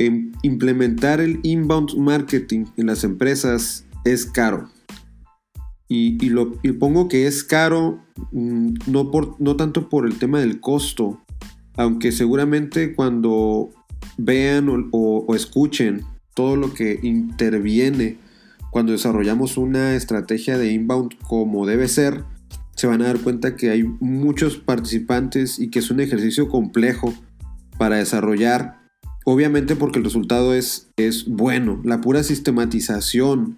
em, implementar el inbound marketing en las empresas es caro. Y, lo, pongo que es caro mm, no, por, no tanto por el tema del costo, aunque seguramente cuando vean o, escuchen todo lo que interviene cuando desarrollamos una estrategia de inbound como debe ser, se van a dar cuenta que hay muchos participantes y que es un ejercicio complejo para desarrollar. Obviamente porque el resultado es, es bueno. La pura sistematización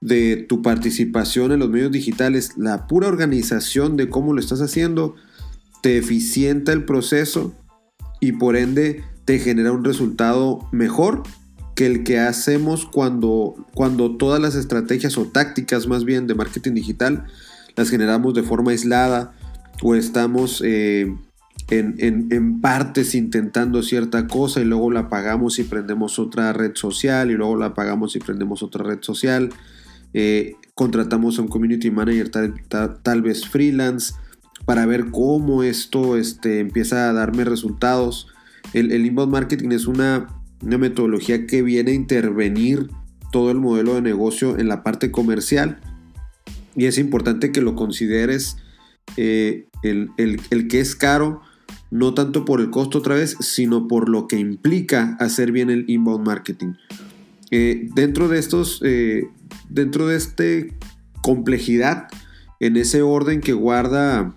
de tu participación en los medios digitales, la pura organización de cómo lo estás haciendo, te eficienta el proceso y por ende te genera un resultado mejor que el que hacemos cuando, cuando todas las estrategias o tácticas más bien de marketing digital las generamos de forma aislada o estamos eh, en, partes intentando cierta cosa y luego la apagamos y prendemos otra red social y luego la apagamos y prendemos otra red social eh, contratamos a un community manager tal, vez freelance para ver cómo esto este, empieza a darme resultados. El, inbound marketing es una, metodología que viene a intervenir todo el modelo de negocio en la parte comercial y es importante que lo consideres eh, el, el, que es caro, no tanto por el costo otra vez, sino por lo que implica hacer bien el inbound marketing. Eh, dentro de estos dentro de esta complejidad, en ese orden que guarda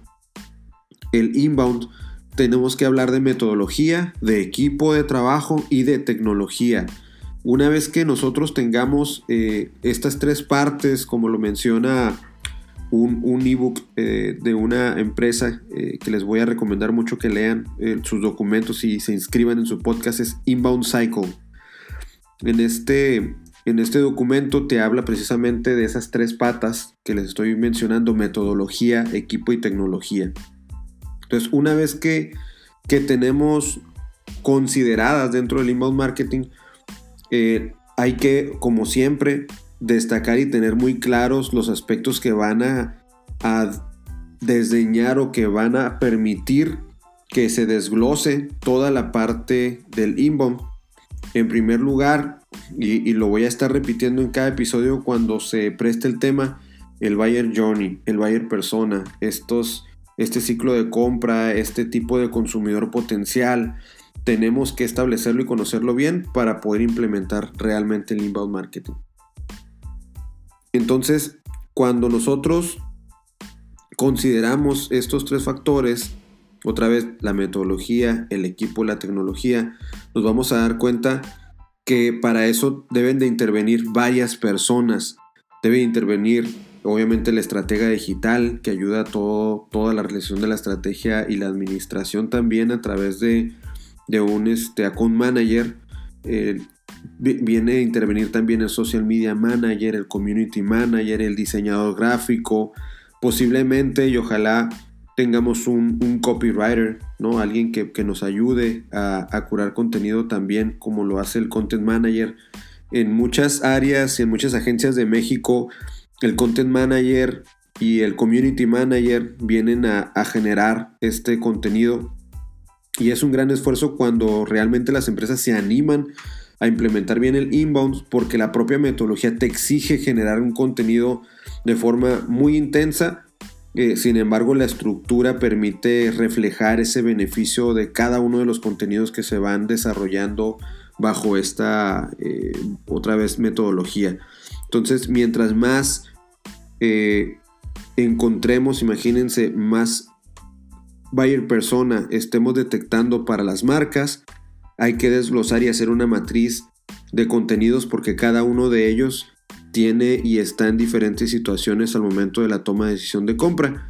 el inbound, tenemos que hablar de metodología, de equipo de trabajo y de tecnología. Una vez que nosotros tengamos eh, estas tres partes, como lo menciona un, ebook eh, de una empresa eh, que les voy a recomendar mucho que lean sus documentos y se inscriban en su podcast, es Inbound Cycle. En este en este documento te habla precisamente de esas tres patas que les estoy mencionando, metodología, equipo y tecnología. Entonces, una vez que, que tenemos consideradas dentro del inbound marketing, eh, hay que, como siempre, destacar y tener muy claros los aspectos que van a, desdeñar o que van a permitir que se desglose toda la parte del inbound. En primer lugar, y, lo voy a estar repitiendo en cada episodio cuando se preste el tema, el buyer journey, el buyer persona, estos, este ciclo de compra, este tipo de consumidor potencial, tenemos que establecerlo y conocerlo bien para poder implementar realmente el inbound marketing. Entonces, cuando nosotros consideramos estos tres factores, otra vez la metodología, el equipo, la tecnología, nos vamos a dar cuenta que para eso deben de intervenir varias personas. Debe intervenir obviamente la estratega digital que ayuda a todo, toda la relación de la estrategia y la administración también a través de, un este, account manager. Viene a intervenir también el social media manager, el community manager, el diseñador gráfico, posiblemente y ojalá tengamos un, copywriter, ¿no? Alguien que, nos ayude a, curar contenido también, como lo hace el content manager. En muchas áreas y en muchas agencias de México, el content manager y el community manager vienen a generar este contenido. Y es un gran esfuerzo cuando realmente las empresas se animan a implementar bien el inbound porque la propia metodología te exige generar un contenido de forma muy intensa eh, sin embargo, la estructura permite reflejar ese beneficio de cada uno de los contenidos que se van desarrollando bajo esta eh, otra vez metodología. Entonces, mientras más eh, encontremos, imagínense, más buyer persona estemos detectando para las marcas, hay que desglosar y hacer una matriz de contenidos porque cada uno de ellos tiene y está en diferentes situaciones al momento de la toma de decisión de compra.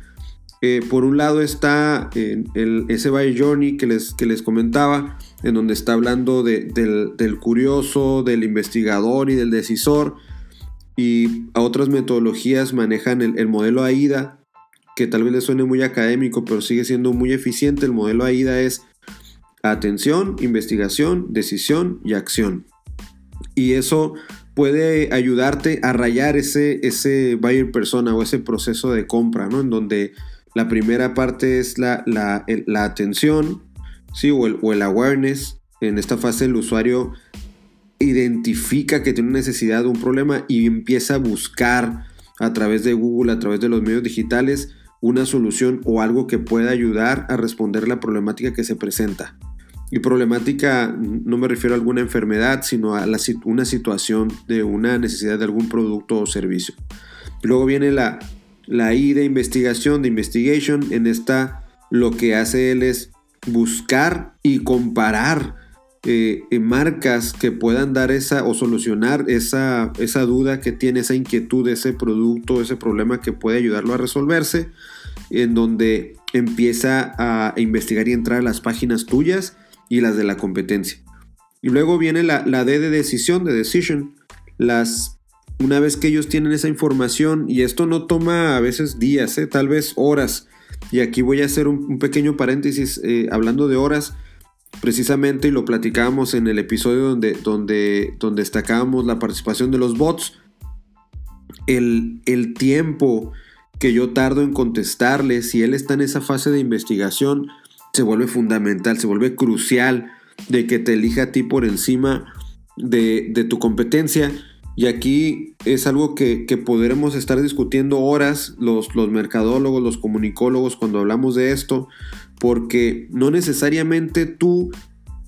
Eh, por un lado está el, ese journey que les, que les comentaba, en donde está hablando del, curioso, del investigador y del decisor. Y a otras metodologías manejan el, el modelo AIDA, que tal vez les suene muy académico, pero sigue siendo muy eficiente. El modelo AIDA es atención, investigación, decisión y acción. Y eso puede ayudarte a rayar ese, ese buyer persona o ese proceso de compra, ¿no? En donde la primera parte es la, la, atención, ¿sí? O el, o el, awareness. En esta fase el usuario identifica que tiene una necesidad un problema y empieza a buscar a través de Google, a través de los medios digitales, una solución o algo que pueda ayudar a responder la problemática que se presenta. Y problemática no me refiero a alguna enfermedad, sino a una situación de una necesidad de algún producto o servicio. Luego viene la, la I de investigación, de investigation. En esta lo que hace él es buscar y comparar eh, marcas que puedan dar esa o solucionar esa, esa duda que tiene, esa inquietud, ese producto, ese problema que puede ayudarlo a resolverse, en donde empieza a investigar y entrar a las páginas tuyas y las de la competencia. Y luego viene la, D de decisión, de decision. Las, una vez que ellos tienen esa información, y esto no toma a veces días, ¿eh? tal vez horas. Y aquí voy a hacer un, pequeño paréntesis eh, hablando de horas, precisamente, y lo platicábamos en el episodio donde, donde, donde destacábamos la participación de los bots. El, el tiempo que yo tardo en contestarle, si él está en esa fase de investigación, se vuelve fundamental, se vuelve crucial de que te elija a ti por encima de, tu competencia. Y aquí es algo que, podremos estar discutiendo horas los, los mercadólogos, los comunicólogos cuando hablamos de esto, porque no necesariamente tú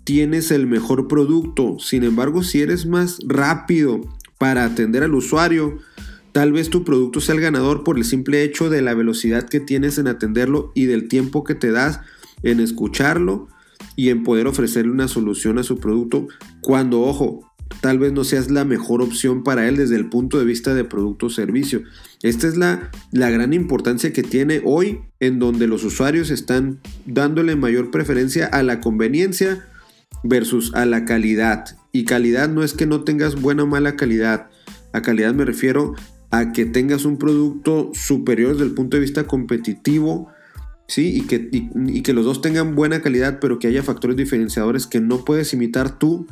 tienes el mejor producto. Sin embargo, si eres más rápido para atender al usuario, tal vez tu producto sea el ganador por el simple hecho de la velocidad que tienes en atenderlo y del tiempo que te das en escucharlo y en poder ofrecerle una solución a su producto cuando, ojo, tal vez no seas la mejor opción para él desde el punto de vista de producto o servicio. Esta es la, la gran importancia que tiene hoy en donde los usuarios están dándole mayor preferencia a la conveniencia versus a la calidad. Y calidad no es que no tengas buena o mala calidad. A calidad me refiero a que tengas un producto superior desde el punto de vista competitivo ¿sí? Y que, y, que los dos tengan buena calidad, pero que haya factores diferenciadores que no puedes imitar tú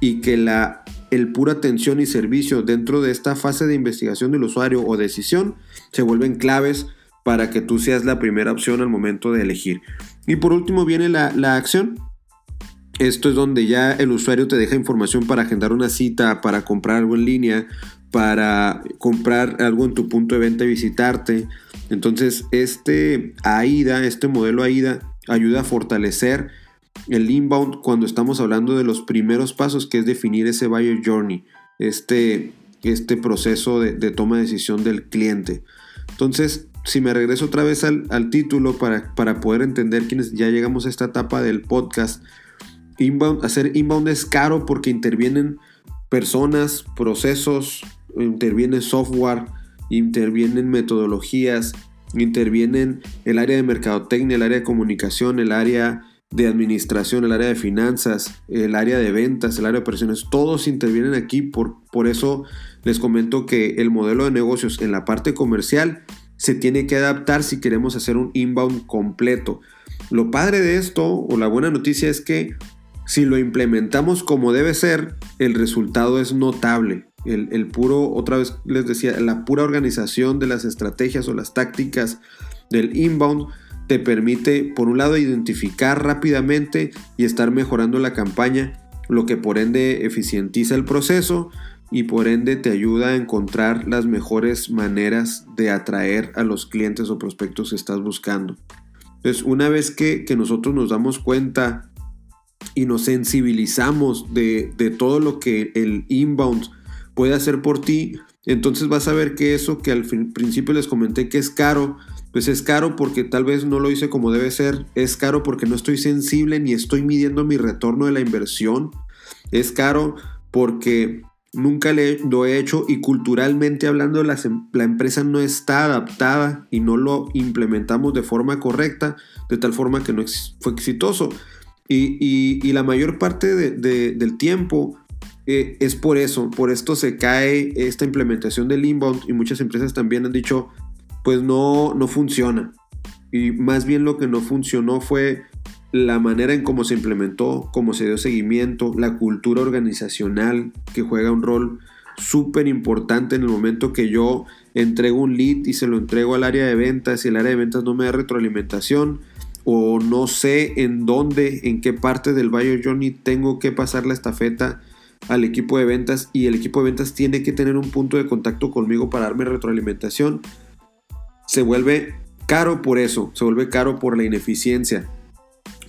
y que la, el pura atención y servicio dentro de esta fase de investigación del usuario o decisión se vuelven claves para que tú seas la primera opción al momento de elegir. Y por último viene la, la acción. Esto es donde ya el usuario te deja información para agendar una cita, para comprar algo en línea, para comprar algo en tu punto de venta y visitarte, entonces, este AIDA, este modelo AIDA, ayuda a fortalecer el inbound cuando estamos hablando de los primeros pasos, que es definir ese buyer journey, este, este proceso de, toma de decisión del cliente. Entonces, si me regreso otra vez al, título para, para, poder entender quienes ya llegamos a esta etapa del podcast, inbound, hacer inbound es caro porque intervienen personas, procesos, interviene software, intervienen metodologías, intervienen el área de mercadotecnia, el área de comunicación, el área de administración, el área de finanzas, el área de ventas, el área de operaciones, todos intervienen aquí, por, por eso les comento que el modelo de negocios en la parte comercial se tiene que adaptar si queremos hacer un inbound completo. Lo padre de esto, o la buena noticia es que si lo implementamos como debe ser, el resultado es notable. El, puro, otra vez les decía, la pura organización de las estrategias o las tácticas del inbound te permite, por un lado, identificar rápidamente y estar mejorando la campaña, lo que por ende eficientiza el proceso y por ende te ayuda a encontrar las mejores maneras de atraer a los clientes o prospectos que estás buscando. Entonces, una vez que, nosotros nos damos cuenta y nos sensibilizamos de, de todo lo que el inbound puede hacer por ti, entonces vas a ver que eso que al principio les comenté que es caro, pues es caro porque tal vez no lo hice como debe ser, es caro porque no estoy sensible ni estoy midiendo mi retorno de la inversión, es caro porque nunca lo he hecho y culturalmente hablando la, empresa no está adaptada y no lo implementamos de forma correcta, de tal forma que no fue exitoso. Y, la mayor parte del tiempo eh, es por eso, por esto se cae esta implementación del inbound y muchas empresas también han dicho, pues no, no funciona. Y más bien lo que no funcionó fue la manera en cómo se implementó, cómo se dio seguimiento, la cultura organizacional que juega un rol súper importante en el momento que yo entrego un lead y se lo entrego al área de ventas y el área de ventas no me da retroalimentación o no sé en dónde, en qué parte del buyer journey tengo que pasar la estafeta al equipo de ventas y el equipo de ventas tiene que tener un punto de contacto conmigo para darme retroalimentación, se vuelve caro por eso, se vuelve caro por la ineficiencia.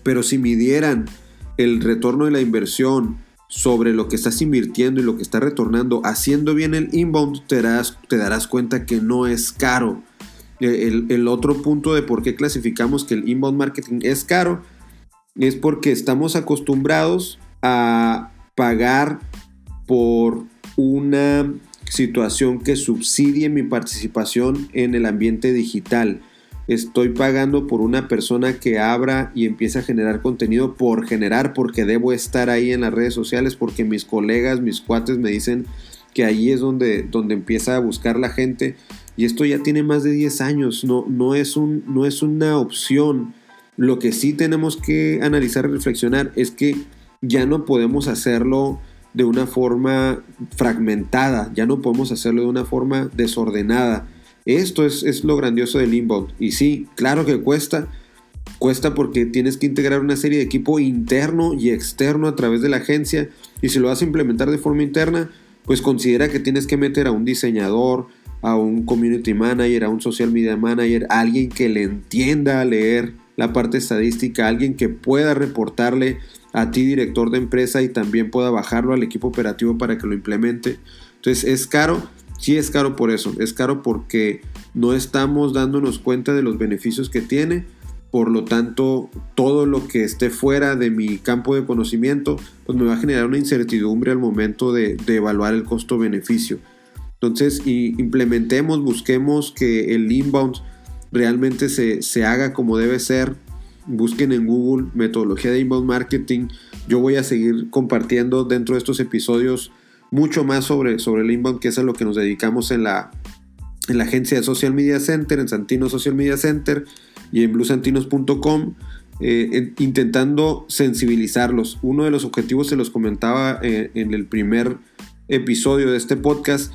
Pero si midieran el retorno de la inversión sobre lo que estás invirtiendo y lo que está retornando, haciendo bien el inbound, te darás, te darás cuenta que no es caro. El, el, otro punto de por qué clasificamos que el inbound marketing es caro es porque estamos acostumbrados a pagar por una situación que subsidie mi participación en el ambiente digital. Estoy pagando por una persona que abra y empiece a generar contenido por generar, porque debo estar ahí en las redes sociales, porque mis colegas, mis cuates me dicen que ahí es donde, donde empieza a buscar la gente. Y esto ya tiene más de 10 años, no, no, es un, no es una opción. Lo que sí tenemos que analizar y reflexionar es que ya no podemos hacerlo de una forma fragmentada, ya no podemos hacerlo de una forma desordenada. Esto es, lo grandioso del inbound. Y sí, claro que cuesta. Cuesta porque tienes que integrar una serie de equipo interno y externo a través de la agencia. Y si lo vas a implementar de forma interna, pues considera que tienes que meter a un diseñador, a un community manager, a un social media manager, a alguien que le entienda a leer la parte estadística, alguien que pueda reportarle a ti director de empresa y también pueda bajarlo al equipo operativo para que lo implemente. Entonces es caro, sí es caro por eso, es caro porque no estamos dándonos cuenta de los beneficios que tiene, por lo tanto todo lo que esté fuera de mi campo de conocimiento pues me va a generar una incertidumbre al momento de, evaluar el costo-beneficio. Entonces implementemos, busquemos que el inbound realmente se, se haga como debe ser, busquen en Google metodología de inbound marketing. Yo voy a seguir compartiendo dentro de estos episodios mucho más sobre, sobre el inbound, que es a lo que nos dedicamos en la, en la agencia de Social Media Center, en Santino Social Media Center y en bluesantinos.com, eh, intentando sensibilizarlos. Uno de los objetivos, se los comentaba eh, en el primer episodio de este podcast,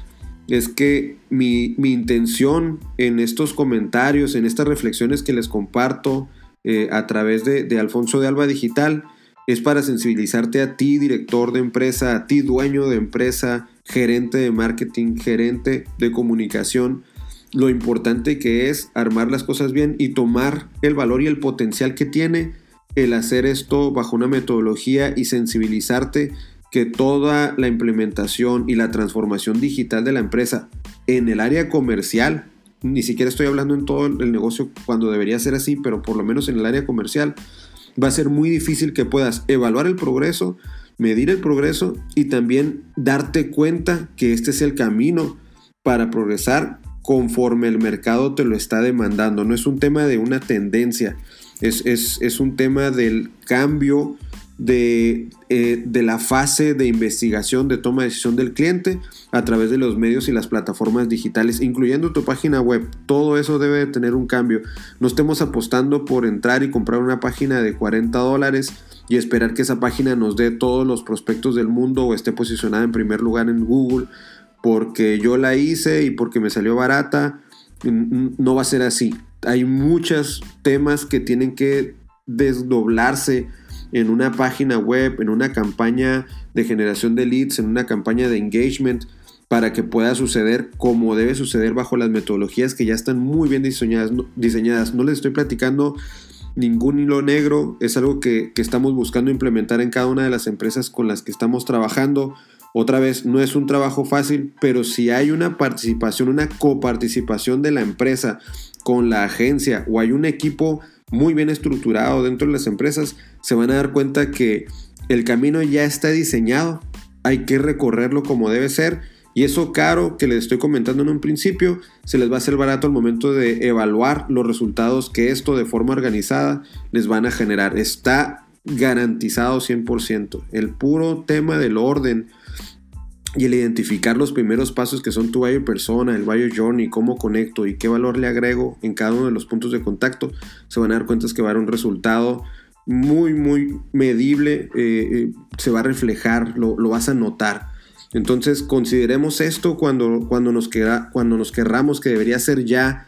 es que mi, intención en estos comentarios, en estas reflexiones que les comparto, eh, a través de, Alfonso de Alba Digital es para sensibilizarte a ti, director de empresa, a ti, dueño de empresa, gerente de marketing, gerente de comunicación, lo importante que es armar las cosas bien y tomar el valor y el potencial que tiene el hacer esto bajo una metodología y sensibilizarte que toda la implementación y la transformación digital de la empresa en el área comercial ni siquiera estoy hablando en todo el negocio cuando debería ser así, pero por lo menos en el área comercial, va a ser muy difícil que puedas evaluar el progreso, medir el progreso y también darte cuenta que este es el camino para progresar conforme el mercado te lo está demandando. No es un tema de una tendencia, es, es un tema del cambio de, eh, de, la fase de investigación de toma de decisión del cliente a través de los medios y las plataformas digitales, incluyendo tu página web. Todo eso debe tener un cambio. No estemos apostando por entrar y comprar una página de 40 dólares y esperar que esa página nos dé todos los prospectos del mundo o esté posicionada en primer lugar en Google porque yo la hice y porque me salió barata. No va a ser así. Hay muchos temas que tienen que desdoblarse en una página web, en una campaña de generación de leads, en una campaña de engagement, para que pueda suceder como debe suceder bajo las metodologías que ya están muy bien diseñadas. diseñadas. No les estoy platicando ningún hilo negro, es algo que, que estamos buscando implementar en cada una de las empresas con las que estamos trabajando. Otra vez, no es un trabajo fácil, pero si hay una participación, una coparticipación de la empresa con la agencia o hay un equipo muy bien estructurado dentro de las empresas, se van a dar cuenta que el camino ya está diseñado, hay que recorrerlo como debe ser y eso caro que les estoy comentando en un principio, se les va a hacer barato al momento de evaluar los resultados que esto de forma organizada les van a generar. Está garantizado 100%. El puro tema del orden y el identificar los primeros pasos que son tu buyer persona, el buyer journey, cómo conecto y qué valor le agrego en cada uno de los puntos de contacto, se van a dar cuenta que va a dar un resultado muy, muy medible, eh, eh, se va a reflejar, lo, vas a notar. Entonces consideremos esto cuando, cuando, nos, queda, cuando nos querramos que debería ser ya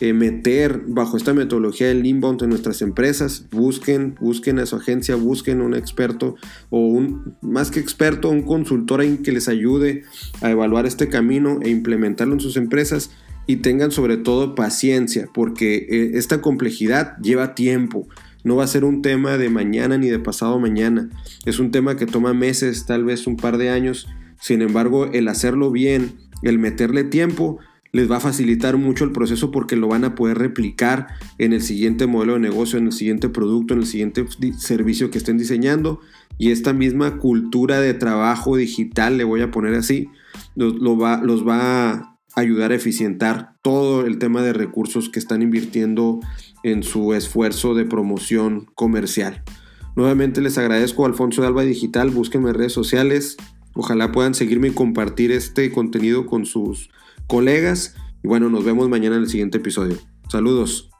eh, meter bajo esta metodología del inbound en nuestras empresas. Busquen, busquen a su agencia, busquen un experto o un, más que experto, un consultor en que les ayude a evaluar este camino e implementarlo en sus empresas y tengan sobre todo paciencia porque eh, esta complejidad lleva tiempo. No va a ser un tema de mañana ni de pasado mañana. Es un tema que toma meses, tal vez un par de años. Sin embargo, el hacerlo bien, el meterle tiempo, les va a facilitar mucho el proceso porque lo van a poder replicar en el siguiente modelo de negocio, en el siguiente producto, en el siguiente servicio que estén diseñando. Y esta misma cultura de trabajo digital, le voy a poner así, los, va, los va ayudar a eficientar todo el tema de recursos que están invirtiendo en su esfuerzo de promoción comercial. Nuevamente les agradezco Alfonso de Alba Digital, búsquenme en redes sociales, ojalá puedan seguirme y compartir este contenido con sus colegas y bueno, nos vemos mañana en el siguiente episodio. Saludos.